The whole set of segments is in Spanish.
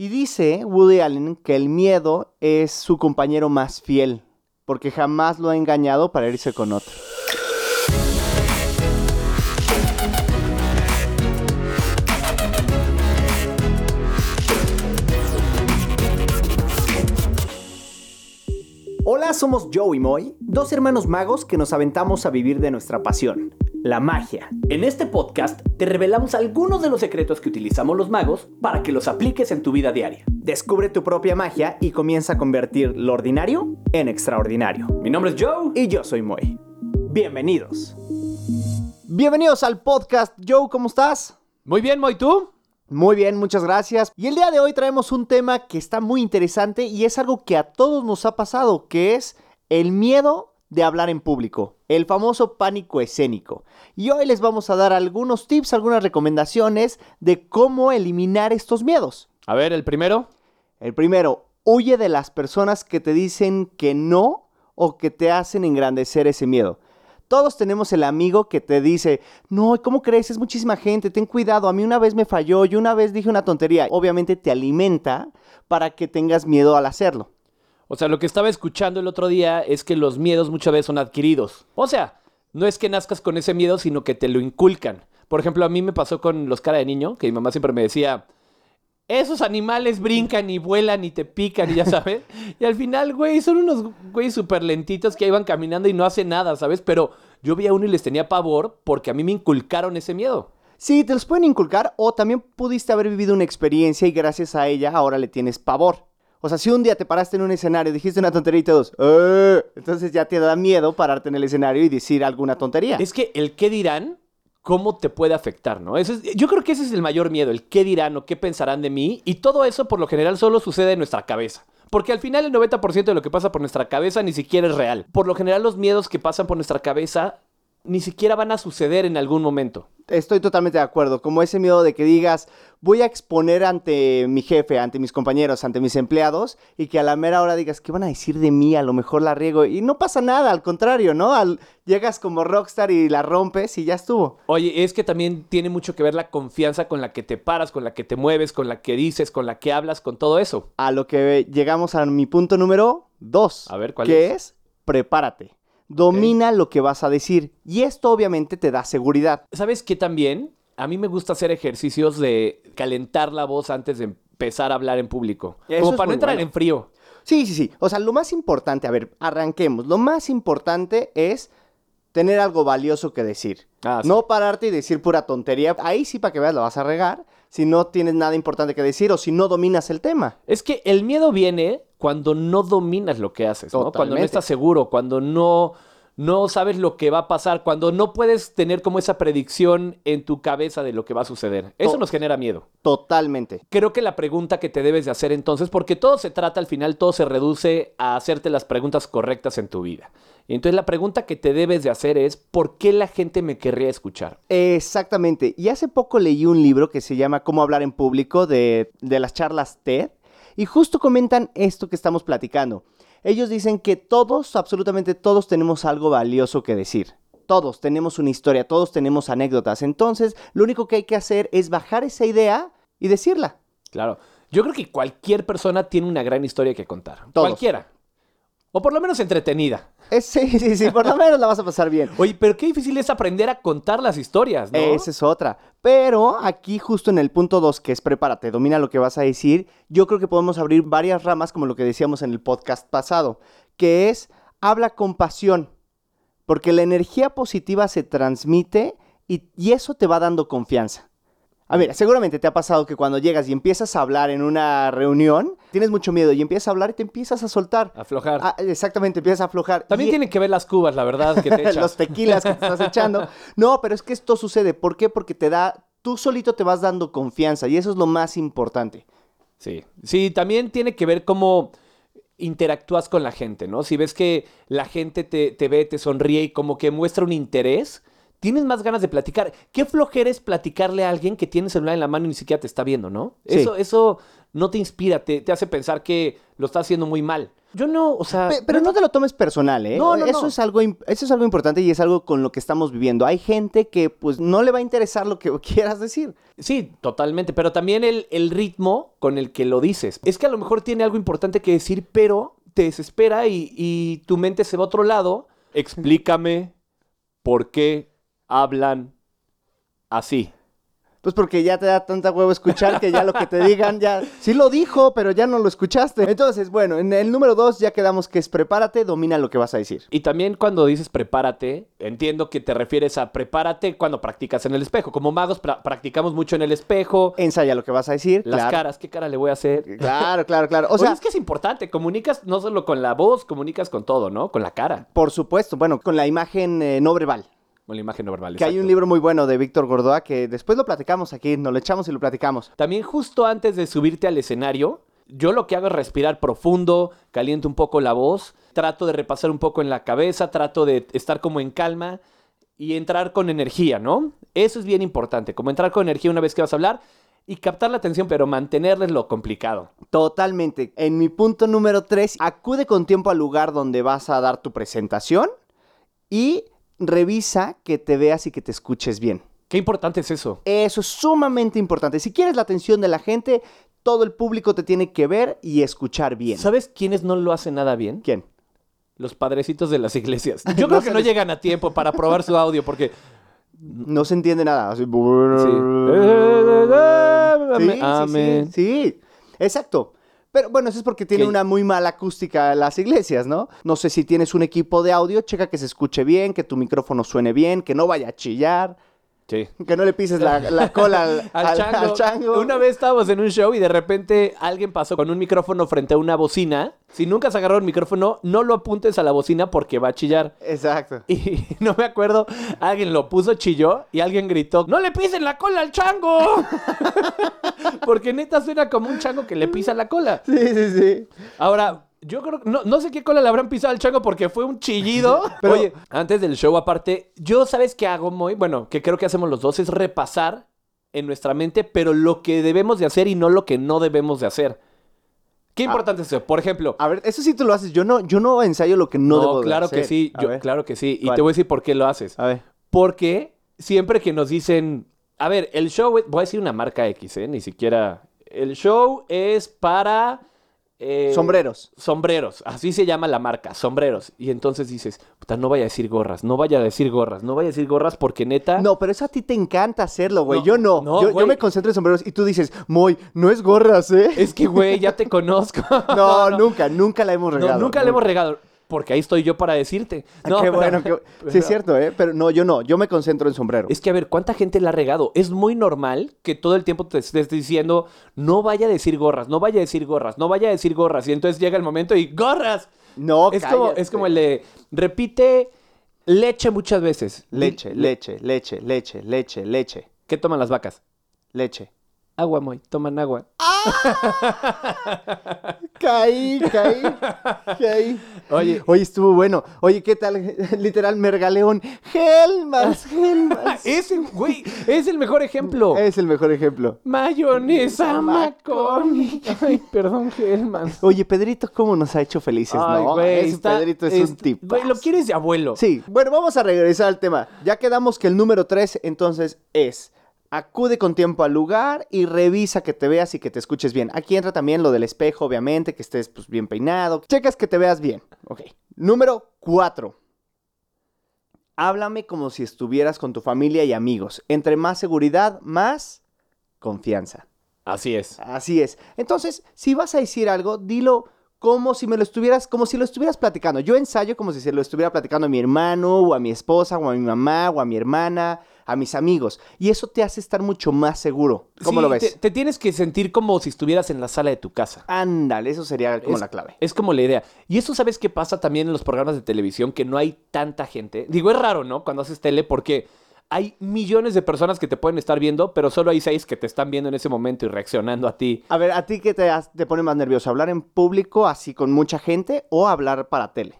Y dice Woody Allen que el miedo es su compañero más fiel, porque jamás lo ha engañado para irse con otro. Hola, somos Joe y Moy, dos hermanos magos que nos aventamos a vivir de nuestra pasión, la magia. En este podcast te revelamos algunos de los secretos que utilizamos los magos para que los apliques en tu vida diaria. Descubre tu propia magia y comienza a convertir lo ordinario en extraordinario. Mi nombre es Joe y yo soy Moy. Bienvenidos. Bienvenidos al podcast. Joe, ¿cómo estás? Muy bien, Moy, ¿tú? Muy bien, muchas gracias. Y el día de hoy traemos un tema que está muy interesante y es algo que a todos nos ha pasado, que es el miedo de hablar en público, el famoso pánico escénico. Y hoy les vamos a dar algunos tips, algunas recomendaciones de cómo eliminar estos miedos. A ver, el primero. El primero, huye de las personas que te dicen que no o que te hacen engrandecer ese miedo. Todos tenemos el amigo que te dice, no, ¿cómo crees? Es muchísima gente, ten cuidado, a mí una vez me falló, yo una vez dije una tontería. Obviamente te alimenta para que tengas miedo al hacerlo. O sea, lo que estaba escuchando el otro día es que los miedos muchas veces son adquiridos. O sea, no es que nazcas con ese miedo, sino que te lo inculcan. Por ejemplo, a mí me pasó con los cara de niño, que mi mamá siempre me decía, esos animales brincan y vuelan y te pican y ya sabes. y al final, güey, son unos güeyes súper lentitos que iban caminando y no hacen nada, ¿sabes? Pero yo vi a uno y les tenía pavor porque a mí me inculcaron ese miedo. Sí, te los pueden inculcar o también pudiste haber vivido una experiencia y gracias a ella ahora le tienes pavor. O sea, si un día te paraste en un escenario y dijiste una tontería y todos, "Eh", entonces ya te da miedo pararte en el escenario y decir alguna tontería. Es que el qué dirán, cómo te puede afectar, ¿no? Ese es- yo creo que ese es el mayor miedo, el qué dirán o qué pensarán de mí. Y todo eso por lo general solo sucede en nuestra cabeza. Porque al final el 90% de lo que pasa por nuestra cabeza ni siquiera es real. Por lo general los miedos que pasan por nuestra cabeza ni siquiera van a suceder en algún momento. Estoy totalmente de acuerdo. Como ese miedo de que digas, voy a exponer ante mi jefe, ante mis compañeros, ante mis empleados, y que a la mera hora digas, ¿qué van a decir de mí? A lo mejor la riego. Y no pasa nada, al contrario, ¿no? Al- llegas como rockstar y la rompes y ya estuvo. Oye, es que también tiene mucho que ver la confianza con la que te paras, con la que te mueves, con la que dices, con la que hablas, con todo eso. A lo que llegamos a mi punto número dos. A ver, ¿cuál que es? es? Prepárate. Domina lo que vas a decir. Y esto obviamente te da seguridad. ¿Sabes qué también? A mí me gusta hacer ejercicios de calentar la voz antes de empezar a hablar en público. Eso como para no entrar bueno. en frío. Sí, sí, sí. O sea, lo más importante, a ver, arranquemos. Lo más importante es tener algo valioso que decir. Ah, sí. No pararte y decir pura tontería. Ahí sí, para que veas, la vas a regar. Si no tienes nada importante que decir o si no dominas el tema. Es que el miedo viene cuando no dominas lo que haces, ¿no? Cuando no estás seguro, cuando no, no sabes lo que va a pasar, cuando no puedes tener como esa predicción en tu cabeza de lo que va a suceder. Eso To- nos genera miedo. Totalmente. Creo que la pregunta que te debes de hacer entonces, porque todo se trata al final, todo se reduce a hacerte las preguntas correctas en tu vida. Y entonces la pregunta que te debes de hacer es, ¿por qué la gente me querría escuchar? Exactamente. Y hace poco leí un libro que se llama Cómo hablar en público de, de las charlas TED. Y justo comentan esto que estamos platicando. Ellos dicen que todos, absolutamente todos, tenemos algo valioso que decir. Todos tenemos una historia, todos tenemos anécdotas. Entonces, lo único que hay que hacer es bajar esa idea y decirla. Claro. Yo creo que cualquier persona tiene una gran historia que contar. Todos. Cualquiera. O por lo menos entretenida. Es- sí, sí, sí, por lo menos la vas a pasar bien. Oye, pero qué difícil es aprender a contar las historias, ¿no? Esa es otra. Pero aquí justo en el punto 2, que es prepárate, domina lo que vas a decir, yo creo que podemos abrir varias ramas, como lo que decíamos en el podcast pasado, que es habla con pasión, porque la energía positiva se transmite y, y eso te va dando confianza. A ver, seguramente te ha pasado que cuando llegas y empiezas a hablar en una reunión, tienes mucho miedo y empiezas a hablar y te empiezas a soltar. Aflojar. Ah, exactamente, empiezas a aflojar. También Y- tienen que ver las cubas, la verdad, que te echas. los tequilas que te estás echando. No, pero es que esto sucede. ¿Por qué? Porque te da, tú solito te vas dando confianza y eso es lo más importante. Sí, sí, también tiene que ver cómo interactúas con la gente, ¿no? Si ves que la gente te, te ve, te sonríe y como que muestra un interés, tienes más ganas de platicar. Qué flojera es platicarle a alguien que tiene el celular en la mano y ni siquiera te está viendo, ¿no? Sí. Eso, eso no te inspira, te, te hace pensar que lo está haciendo muy mal. Yo no, o sea... Pe- Pero no te lo tomes personal, ¿eh? No, no, eso, no. Es algo, eso es algo importante y es algo con lo que estamos viviendo. Hay gente que pues no le va a interesar lo que quieras decir. Sí, totalmente, pero también el, el ritmo con el que lo dices. Es que a lo mejor tiene algo importante que decir, pero te desespera y, y tu mente se va a otro lado. Explícame por qué hablan así. Pues porque ya te da tanta huevo escuchar que ya lo que te digan ya... Sí lo dijo, pero ya no lo escuchaste. Entonces, bueno, en el número dos ya quedamos que es prepárate, domina lo que vas a decir. Y también cuando dices prepárate, entiendo que te refieres a prepárate cuando practicas en el espejo. Como magos pra- practicamos mucho en el espejo, Ensaya lo que vas a decir. las claro. caras, ¿qué cara le voy a hacer? Claro, claro, claro. O sea, es que es importante, comunicas no solo con la voz, comunicas con todo, ¿no? Con la cara, por supuesto, bueno, con la imagen eh, no verbal. La imagen no verbal. Que hay un libro muy bueno de Víctor Gordoa que después lo platicamos aquí, nos lo echamos y lo platicamos. También justo antes de subirte al escenario, yo lo que hago es respirar profundo, caliento un poco la voz, trato de repasar un poco en la cabeza, trato de estar como en calma y entrar con energía, ¿no? Eso es bien importante, como entrar con energía una vez que vas a hablar y captar la atención, pero mantenerles lo complicado. Totalmente. En mi punto número 3, acude con tiempo al lugar donde vas a dar tu presentación y revisa que te veas y que te escuches bien. Qué importante es eso. Eso es sumamente importante. Si quieres la atención de la gente, todo el público te tiene que ver y escuchar bien. ¿Sabes quiénes no lo hacen nada bien? ¿Quién? Los padrecitos de las iglesias. Yo No creo que no les- llegan a tiempo para probar su audio porque... No se entiende nada. Así, sí, sí. Exacto. Pero bueno, eso es porque tiene una muy mala acústica las iglesias, ¿no? No sé si tienes un equipo de audio, checa que se escuche bien, que tu micrófono suene bien, que no vaya a chillar, Sí. que no le pises la, la cola al, Al, al- chango. al chango. Una vez estábamos en un show y de repente alguien pasó con un micrófono frente a una bocina. Si nunca has agarrado el micrófono, no lo apuntes a la bocina porque va a chillar. Exacto. Y no me acuerdo, alguien lo puso, chilló y alguien gritó, ¡No le pisen la cola al chango! porque neta suena como un chango que le pisa la cola. Sí, sí, sí. Ahora, yo creo no, no sé qué cola le habrán pisado al chango porque fue un chillido. Pero- Oye, antes del show, aparte, yo sabes qué hago muy, bueno, que creo que hacemos los dos, es repasar en nuestra mente, pero lo que debemos de hacer y no lo que no debemos de hacer. Qué importante es eso. Por ejemplo, A ver, eso sí tú lo haces. Yo no, yo no ensayo lo que no, no, debo de claro que hacer. sí, yo, claro que sí. Y ¿Cuál? te voy a decir por qué lo haces. A ver. Porque siempre que nos dicen, a ver, el show, voy a decir una marca X, ¿eh? Ni siquiera. El show es para... eh, Sombreros. Sombreros, así se llama la marca, sombreros. Y entonces dices, puta, no vaya a decir gorras, no vaya a decir gorras, no vaya a decir gorras porque neta... No, pero eso a ti te encanta hacerlo, güey. No, yo no. no, yo, me concentro en sombreros y tú dices, Moy, no es gorras, ¿eh? Es que, güey, ya te conozco. No, nunca, nunca la hemos No, regado. nunca le hemos regado, porque ahí estoy yo para decirte. Ah, No, qué pero- Sí, es cierto, ¿eh? Pero no, yo no. Yo me concentro en sombrero. Es que, a ver, ¿cuánta gente la ha regado? Es muy normal que todo el tiempo te estés diciendo, no vaya a decir gorras, no vaya a decir gorras, no vaya a decir gorras. Y entonces llega el momento y ¡gorras! No, es, como, es como el de, repite leche muchas veces. Leche, leche, leche, leche, leche, leche, ¿Qué toman las vacas? leche. Agua, muy. Toman agua. Caí, caí, caí. Oye, Oye, estuvo bueno. Oye, ¿qué tal? Literal, Mergaleón. Helmas, Helmas. ese, güey, es el mejor ejemplo. Es el mejor ejemplo. Mayonesa McCormick. Ay, perdón, Helman. Oye, Pedrito, ¿cómo nos ha hecho felices, Ay, no? güey, Ese está- Pedrito es, es- un tipo. Güey, lo quieres de abuelo. Sí, bueno, vamos a regresar al tema. Ya quedamos que el número 3 entonces es acude con tiempo al lugar y revisa que te veas y que te escuches bien. Aquí entra también lo del espejo, obviamente, que estés pues, bien peinado. Checas que te veas bien. Ok. Número 4. Háblame como si estuvieras con tu familia y amigos. Entre más seguridad, más confianza. Así es. Así es. Entonces, si vas a decir algo, dilo como si me lo estuvieras, como si lo estuvieras platicando. Yo ensayo como si se lo estuviera platicando a mi hermano, o a mi esposa, o a mi mamá, o a mi hermana, a mis amigos. Y eso te hace estar mucho más seguro. ¿Cómo Sí, lo ves? Te, te tienes que sentir como si estuvieras en la sala de tu casa. Ándale, eso sería como Es- la clave. Es como la idea. Y eso, ¿sabes qué pasa también en los programas de televisión? Que no hay tanta gente. Digo, es raro, ¿no? Cuando haces tele, porque hay millones de personas que te pueden estar viendo, pero solo hay seis que te están viendo en ese momento y reaccionando a ti. A ver, ¿a ti qué te, te pone más nervioso? ¿Hablar en público así con mucha gente o hablar para tele?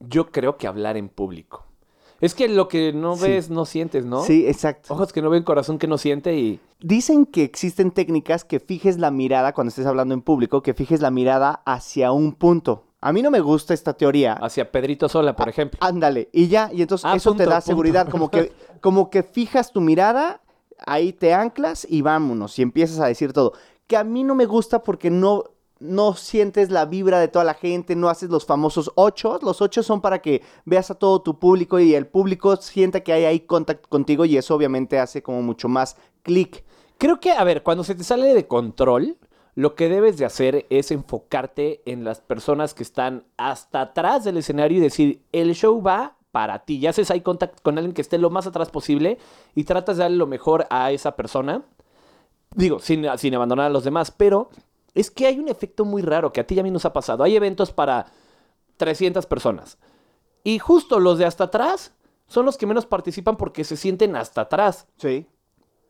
Yo creo que hablar en público. Es que lo que no Sí. ves, no sientes, ¿no? Sí, exacto. Ojos que no ven, corazón que no siente y... Dicen que existen técnicas que fijes la mirada cuando estés hablando en público, que fijes la mirada hacia un punto. A mí no me gusta esta teoría. Hacia Pedrito Sola, por ejemplo. Ándale, y ya, y entonces Ah, eso te da punto. seguridad, como que, como que fijas tu mirada, ahí te anclas y vámonos, y empiezas a decir todo. Que a mí no me gusta porque no, no sientes la vibra de toda la gente, no haces los famosos ocho. Los ocho son para que veas a todo tu público y el público sienta que hay ahí contacto contigo y eso obviamente hace como mucho más clic. Creo que, a ver, cuando se te sale de control, lo que debes de hacer es enfocarte en las personas que están hasta atrás del escenario y decir, el show va para ti. Ya haces eye contact con alguien que esté lo más atrás posible y tratas de darle lo mejor a esa persona. Digo, sin, sin abandonar a los demás, pero es que hay un efecto muy raro que a ti y a mí nos ha pasado. Hay eventos para 300 personas. Y justo los de hasta atrás son los que menos participan porque se sienten hasta atrás. Sí.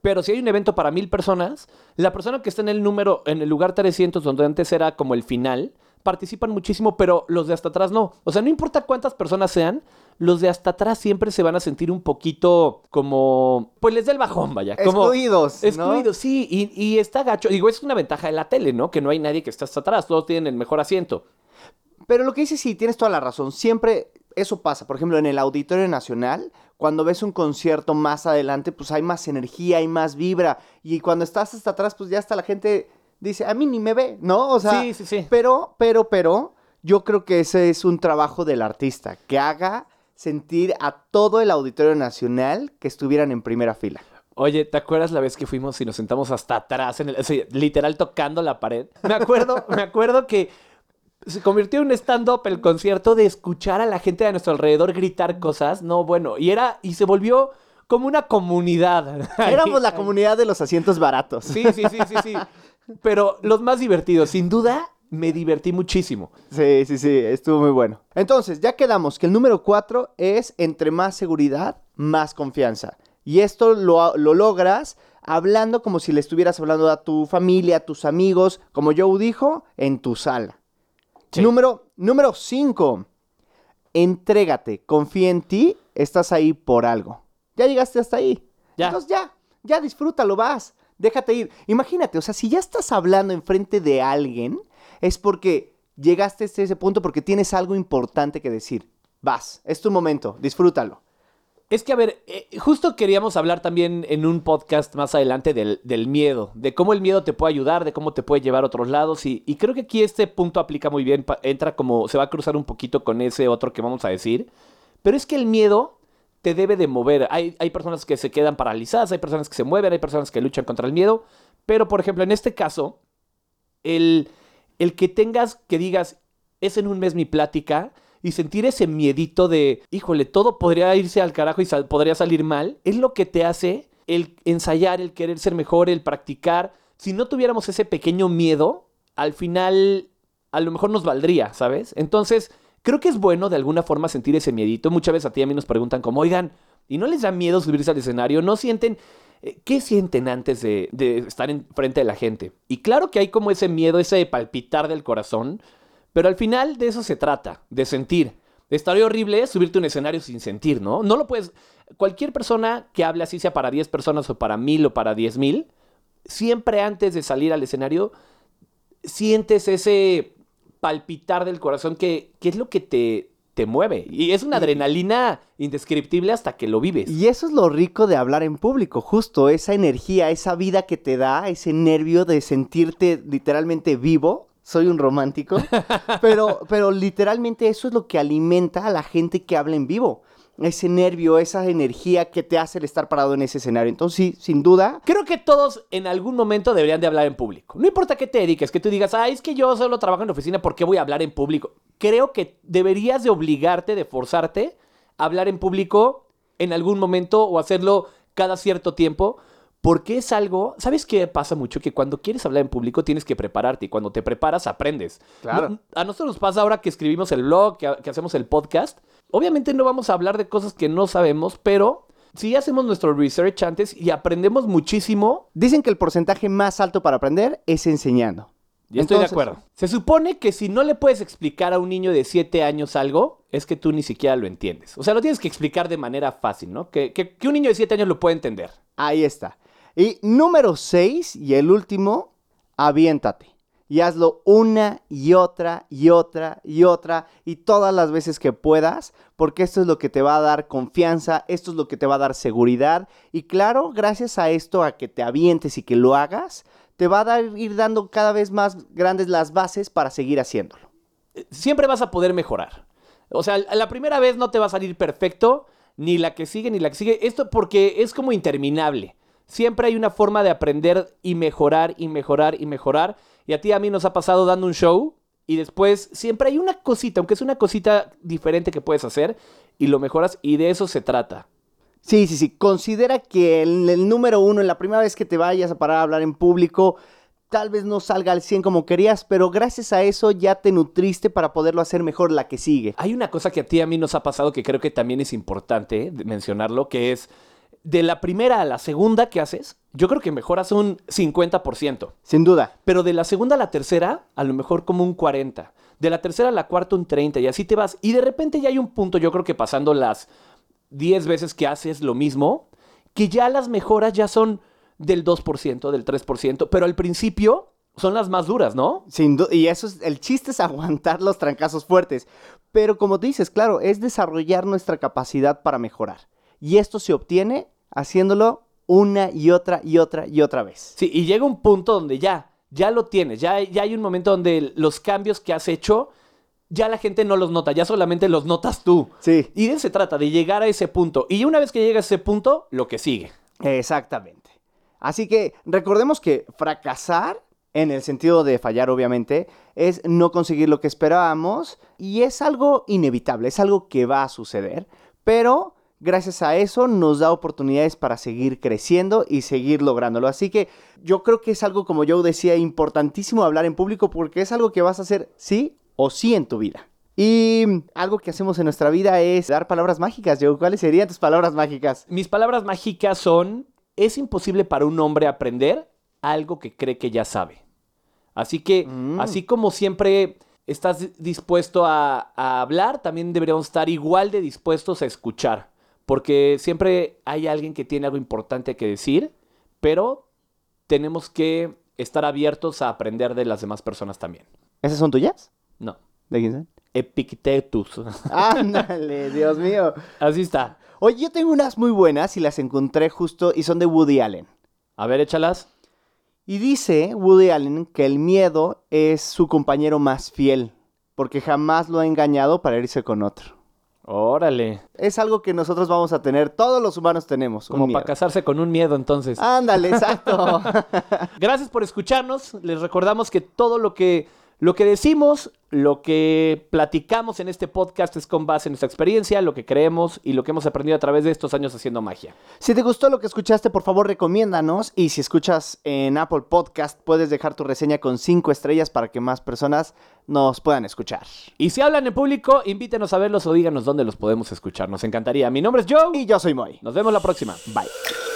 Pero si hay un evento para mil personas, la persona que está en el número, en el lugar 300, donde antes era como el final, participan muchísimo, pero los de hasta atrás no. O sea, no importa cuántas personas sean, los de hasta atrás siempre se van a sentir un poquito como, pues les da el bajón, vaya. Como, Excluidos, ¿no? Excluidos, sí, y, y está gacho. Digo, es una ventaja de la tele, ¿no? Que no hay nadie que esté hasta atrás, todos tienen el mejor asiento. Pero lo que dices, sí, tienes toda la razón. Siempre eso pasa. Por ejemplo, en el Auditorio Nacional, cuando ves un concierto más adelante, pues hay más energía, hay más vibra. Y cuando estás hasta atrás, pues ya hasta la gente dice, a mí ni me ve, ¿no? O sea, Sí, sí, sí. pero, pero, pero, yo creo que ese es un trabajo del artista, que haga sentir a todo el Auditorio Nacional que estuvieran en primera fila. Oye, ¿te acuerdas la vez que fuimos y nos sentamos hasta atrás, en el, o sea, literal tocando la pared? Me acuerdo, me acuerdo que se convirtió en un stand-up el concierto de escuchar a la gente de nuestro alrededor gritar cosas. No, bueno, y era, y se volvió como una comunidad. Éramos la comunidad de los asientos baratos. Sí, sí, sí, sí, sí. Pero los más divertidos, sin duda, me divertí muchísimo. Sí, sí, sí, estuvo muy bueno. Entonces, ya quedamos que el número cuatro es entre más seguridad, más confianza. Y esto lo, lo logras hablando como si le estuvieras hablando a tu familia, a tus amigos, como Joe dijo, en tu sala. Sí. Número, número cinco. Entrégate, confía en ti, estás ahí por algo. Ya llegaste hasta ahí. Ya. Entonces ya, ya disfrútalo, vas. Déjate ir. Imagínate, o sea, si ya estás hablando enfrente de alguien, es porque llegaste hasta ese punto porque tienes algo importante que decir. Vas, es tu momento, disfrútalo. Es que, a ver, eh, justo queríamos hablar también en un podcast más adelante del, miedo, de cómo el miedo te puede ayudar, de cómo te puede llevar a otros lados. Y, y creo que aquí este punto aplica muy bien, entra como, se va a cruzar un poquito con ese otro que vamos a decir. Pero es que el miedo te debe de mover. Hay, hay personas que se quedan paralizadas, hay personas que se mueven, hay personas que luchan contra el miedo. Pero, por ejemplo, en este caso, el, el que tengas, que digas, es en un mes mi plática y sentir ese miedito de, híjole, todo podría irse al carajo y podría salir mal, es lo que te hace el ensayar, el querer ser mejor, el practicar. Si no tuviéramos ese pequeño miedo, al final a lo mejor nos valdría, ¿sabes? Entonces, creo que es bueno de alguna forma sentir ese miedito. Muchas veces a ti y a mí nos preguntan como, oigan, ¿y no les da miedo subirse al escenario? ¿No sienten... eh, ¿Qué sienten antes de, estar en frente de la gente? Y claro que hay como ese miedo, ese palpitar del corazón, pero al final de eso se trata, de sentir. Estaría horrible subirte a un escenario sin sentir, ¿no? No lo puedes... Cualquier persona que hable así, sea para 10 personas o para 1000 o para 10 mil, siempre antes de salir al escenario, sientes ese palpitar del corazón que, que es lo que te, te mueve. Y es una adrenalina indescriptible hasta que lo vives. Y eso es lo rico de hablar en público, justo esa energía, esa vida que te da, ese nervio de sentirte literalmente vivo. Soy un romántico, pero, pero literalmente eso es lo que alimenta a la gente que habla en vivo. Ese nervio, esa energía que te hace el estar parado en ese escenario. Entonces, sí, sin duda, Creo que todos en algún momento deberían de hablar en público. No importa qué te dediques, que tú digas, ah, es que yo solo trabajo en la oficina, ¿por qué voy a hablar en público? Creo que deberías de obligarte, de forzarte a hablar en público en algún momento o hacerlo cada cierto tiempo, porque es algo, ¿sabes qué pasa mucho? Que cuando quieres hablar en público tienes que prepararte y cuando te preparas aprendes. Claro. No- a nosotros nos pasa ahora que escribimos el blog, que, que hacemos el podcast. Obviamente no vamos a hablar de cosas que no sabemos, pero sí hacemos nuestro research antes y aprendemos muchísimo. dicen que el porcentaje más alto para aprender es enseñando. Estoy Entonces- de acuerdo. Se supone que si no le puedes explicar a un niño de 7 años algo, es que tú ni siquiera lo entiendes. O sea, lo tienes que explicar de manera fácil, ¿no? Que, que- que un niño de 7 años lo puede entender. Ahí está. Y número 6 y el último, aviéntate. Y hazlo una y otra y otra y otra y todas las veces que puedas, porque esto es lo que te va a dar confianza, esto es lo que te va a dar seguridad. Y claro, gracias a esto, a que te avientes y que lo hagas, te va a dar, ir dando cada vez más grandes las bases para seguir haciéndolo. Siempre vas a poder mejorar. O sea, la primera vez no te va a salir perfecto, ni la que sigue, ni la que sigue. Esto porque es como interminable. Siempre hay una forma de aprender y mejorar y mejorar y mejorar. Y a ti a mí nos ha pasado dando un show y después siempre hay una cosita, aunque es una cosita diferente que puedes hacer y lo mejoras y de eso se trata. Sí, sí, sí. Considera que el, el número uno, en la primera vez que te vayas a parar a hablar en público, tal vez no salga al 100 como querías, pero gracias a eso ya te nutriste para poderlo hacer mejor la que sigue. Hay una cosa que a ti a mí nos ha pasado que creo que también es importante mencionarlo, que es de la primera a la segunda que haces, yo creo que mejoras un 50%. Sin duda. Pero de la segunda a la tercera, a lo mejor como un 40%. De la tercera a la cuarta, un 30%. Y así te vas. Y de repente ya hay un punto, yo creo que pasando las 10 veces que haces lo mismo, que ya las mejoras ya son del 2%, del 3%. Pero al principio son las más duras, ¿no? Sin duda. Y eso es, el chiste es aguantar los trancazos fuertes. Pero como dices, claro, es desarrollar nuestra capacidad para mejorar. Y esto se obtiene haciéndolo una y otra y otra y otra vez. Sí, y llega un punto donde ya, ya lo tienes, ya, ya hay un momento donde los cambios que has hecho, ya la gente no los nota, ya solamente los notas tú. Sí. Y de se trata, de llegar a ese punto. Y una vez que llegas a ese punto, lo que sigue. Exactamente. Así que recordemos que fracasar, en el sentido de fallar obviamente, es no conseguir lo que esperábamos y es algo inevitable, es algo que va a suceder, pero gracias a eso nos da oportunidades para seguir creciendo y seguir lográndolo. Así que yo creo que es algo, como yo decía, importantísimo hablar en público porque es algo que vas a hacer sí o sí en tu vida. Y algo que hacemos en nuestra vida es dar palabras mágicas. Yo, ¿cuáles serían tus palabras mágicas? Mis palabras mágicas son, es imposible para un hombre aprender algo que cree que ya sabe. Así que, Mm. así como siempre estás dispuesto a, a hablar, también deberíamos estar igual de dispuestos a escuchar. Porque siempre hay alguien que tiene algo importante que decir, pero tenemos que estar abiertos a aprender de las demás personas también. ¿Esas son tuyas? No. ¿De quién son? Epictetus. Ándale, Dios mío. Así está. Oye, yo tengo unas muy buenas y las encontré justo y son de Woody Allen. A ver, échalas. Y dice Woody Allen que el miedo es su compañero más fiel, porque jamás lo ha engañado para irse con otro. Órale. Es algo que nosotros vamos a tener, todos los humanos tenemos. Como para casarse con un miedo, entonces. Ándale, exacto. Gracias por escucharnos. Les recordamos que todo lo que, lo que decimos, lo que platicamos en este podcast es con base en nuestra experiencia, lo que creemos y lo que hemos aprendido a través de estos años haciendo magia. si te gustó lo que escuchaste, por favor recomiéndanos. Y si escuchas en Apple Podcast, puedes dejar tu reseña con cinco estrellas para que más personas nos puedan escuchar. Y si hablan en público, invítenos a verlos o díganos dónde los podemos escuchar. Nos encantaría. Mi nombre es Joe. Y yo soy Moy. Nos vemos la próxima. Bye.